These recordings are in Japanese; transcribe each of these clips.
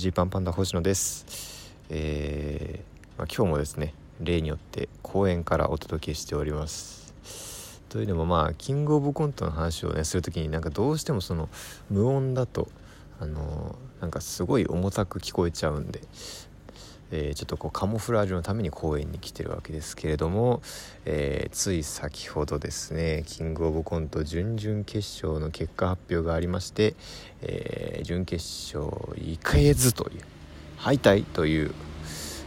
ジーパンパンダ星野です。えー、まあ、今日もですね例によって公園からお届けしております。というのもまあキングオブコントの話をねする時になんかどうしてもその無音だとあのなんかすごい重たく聞こえちゃうんでえー、ちょっとこうカモフラージュのために公園に来てるわけですけれども、えー、つい先ほどですねキングオブコント準々決勝の結果発表がありまして、えー、準決勝いけずという敗退という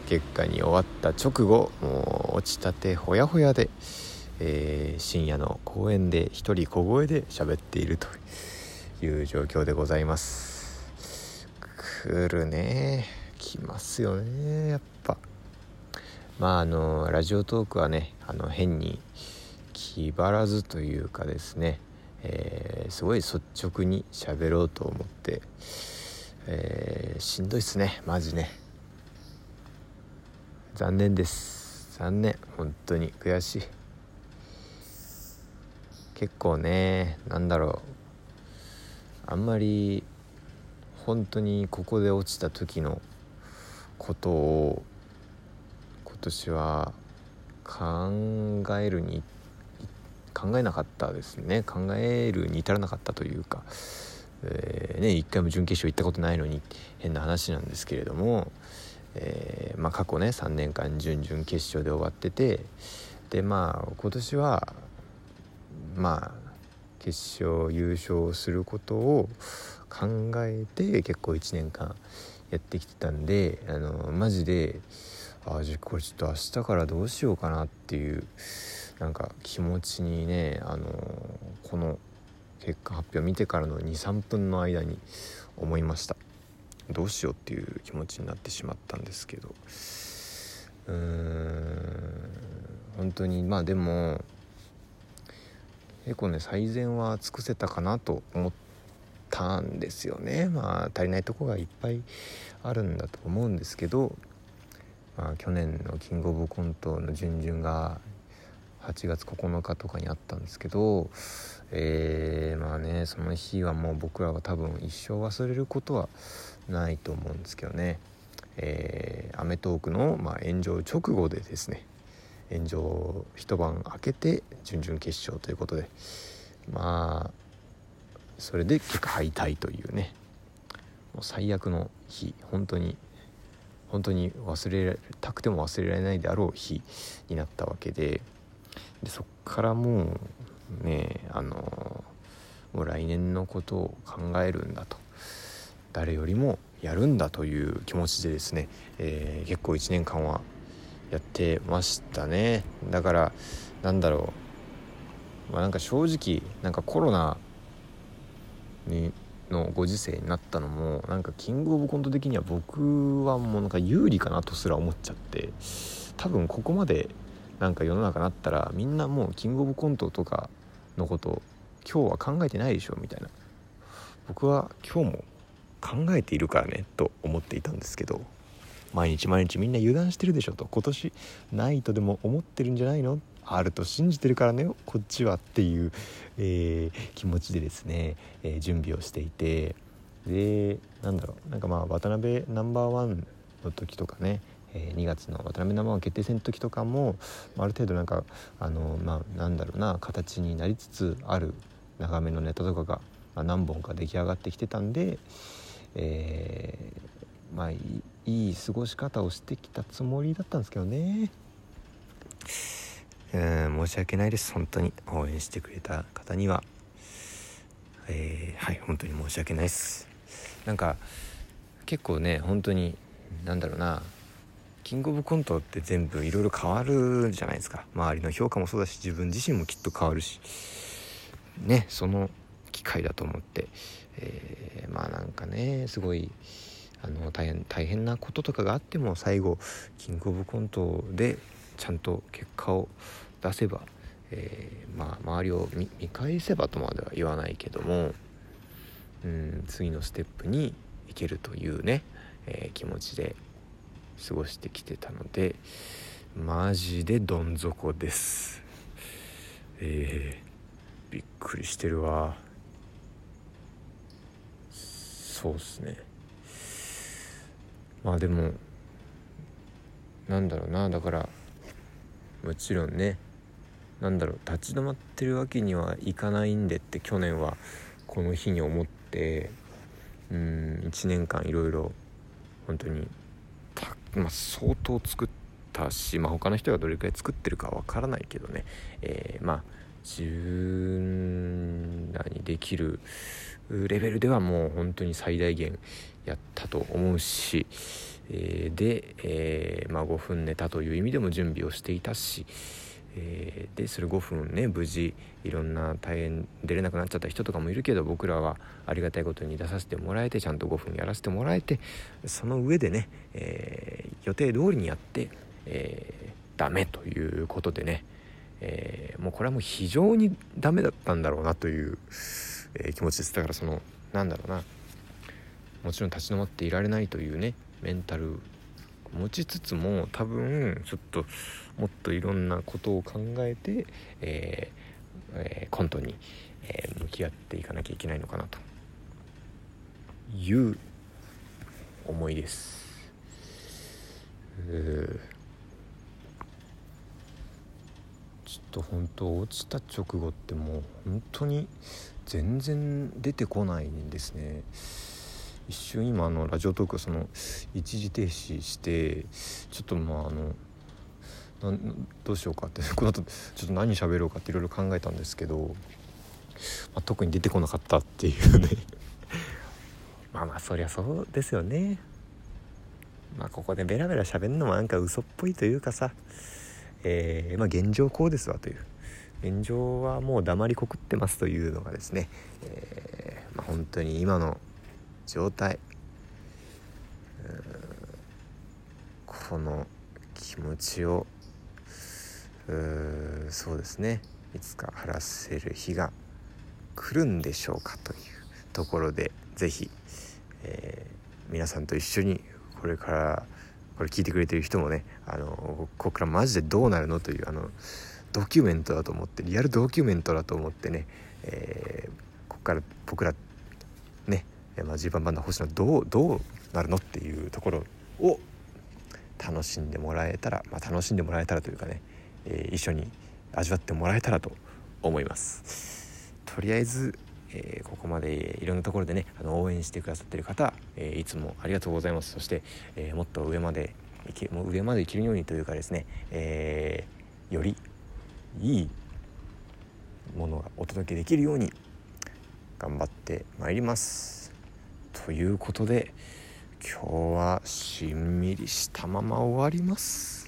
結果に終わった直後もう落ちたてほやほやで、え深夜の公園で一人小声で喋っているという状況でございます。来るね。きますよねやっぱ。まああのラジオトークはねあの変に気張らずというかですね、えー、すごい率直に喋ろうと思って、えー、しんどいっすねマジね。残念です。残念本当に。悔しい。結構ね何だろう。あんまり本当にここで落ちた時のことを今年は考えるに考えなかったですね。考えるに至らなかったというか、えー、ね一回も準決勝行ったことないのに変な話なんですけれども、えー、まあ、過去ね3年間準々決勝で終わっててでまあ今年はまあ決勝優勝することを考えて結構1年間やってきてたんであのマジであじゃこれちょっと明日からどうしようかなっていうなんか気持ちにねあのこの結果発表見てからの23分の間に思いました。どうしようっていう気持ちになってしまったんですけど。うーん本当にまあでも結構ね最善は尽くせたかなと思ってたんですよね。まあ足りないとこがいっぱいあるんだと思うんですけど、まあ、去年のキングオブコントの準々が8月9日とかにあったんですけど、えー、まあねその日はもう僕らは多分一生忘れることはないと思うんですけどね『えー、アメトーークの』まあ、炎上直後でですね炎上一晩明けて準々決勝ということでまあそれで結果敗退というね。もう最悪の日本当に本当に忘れたくても忘れられないであろう日になったわけで。でそっからもうねあのもう来年のことを考えるんだと。誰よりもやるんだという気持ちでですね、えー、結構1年間はやってましたね。だからなんだろう。まあなんか正直なんかコロナにのご時世になったのもなんかキングオブコント的には僕はもうなんか有利かなとすら思っちゃって多分ここまでなんか世の中なったらみんなもうキングオブコントとかのこと今日は考えてないでしょみたいな。僕は今日も考えているからねと思っていたんですけど。毎日毎日みんな油断してるでしょと。今年ないとでも思ってるんじゃないの？あると信じてるからねこっちはっていう、えー、気持ちでですね、えー、準備をしていて。でなんだろう。なんかまあ渡辺ナンバーワンの時とかねえ2月の渡辺ナンバーワン決定戦の時とかもある程度なんかあのまあなんだろうな形になりつつある長めのネタとかが、何本か出来上がってきてたんで、えー、まあいい過ごし方をしてきたつもりだったんですけどね。うん。申し訳ないです。本当に。応援してくれた方には。えー、はい本当に申し訳ないです。なんか結構ね本当に何だろうな。キングオブコントって全部いろいろ変わるじゃないですか。周りの評価もそうだし自分自身もきっと変わるし。ねその機会だと思って、えー、まあなんかねすごいあの大変大変なこととかがあっても最後キングオブコントでちゃんと結果を出せば、えー、まあ、周りを見返せばとまでは言わないけどもうん次のステップに行けるというね、えー、気持ちで過ごしてきてたのでマジでどん底です。えー、びっくりしてるわ。そうっすね。まあでもなんだろうなだからもちろんねなんだろう立ち止まってるわけにはいかないんでって去年はこの日に思ってうん1年間いろいろ本当にまあ、相当作ったし、まあ、他の人がどれくらい作ってるかわからないけどね、えー、まあ自分らにできるレベルではもう本当に最大限やったと思うし、えー、で、えー、まあ、5分寝たという意味でも準備をしていたし、えー、でそれ5分ね無事いろんな大変出れなくなっちゃった人とかもいるけど僕らはありがたいことに出させてもらえてちゃんと5分やらせてもらえてその上でね、え、予定通りにやって、えー、ダメということでね、え、もうこれはもう非常にダメだったんだろうなという、えー、気持ちです。だからそのなんだろうな。もちろん立ち止まっていられないというねメンタル持ちつつも多分ちょっともっといろんなことを考えて、えーえー、コントに、えー、向き合っていかなきゃいけないのかなと。いう思いです。ちょっと本当落ちた直後ってもう本当に全然出てこないんですね。一瞬今あのラジオトークその一時停止してちょっとまああのどうしようかって この後ちょっと何喋ろうかっていろいろ考えたんですけど、まあ、特に出てこなかったっていうね。まあまあそりゃそうですよね。まあここでベラベラ喋るのもなんか嘘っぽいというかさ。えー、まあ現状こうですわという。現状はもう黙りこくってますというのがですね、えーまあ、本当に今の状態。この気持ちをそうですねいつか晴らせる日が来るんでしょうかというところで是非、えー、皆さんと一緒にこれからこれ聞いてくれてる人もねあのここからマジでどうなるのというあのドキュメントだと思ってリアルドキュメントだと思ってね、えー、ここから僕らねまあ、G パンバンダ星野どうどうなるのっていうところを楽しんでもらえたら、まあ、楽しんでもらえたらというかね、えー、一緒に味わってもらえたらと思います。とりあえず、えー、ここまでいろんなところでねあの応援してくださってる方、えー、いつもありがとうございます。そして、えもっと上までいけもう上までいけるようにというかですね、えよりいいものがお届けできるように頑張ってまいりますということで今日はしんみりしたまま終わります。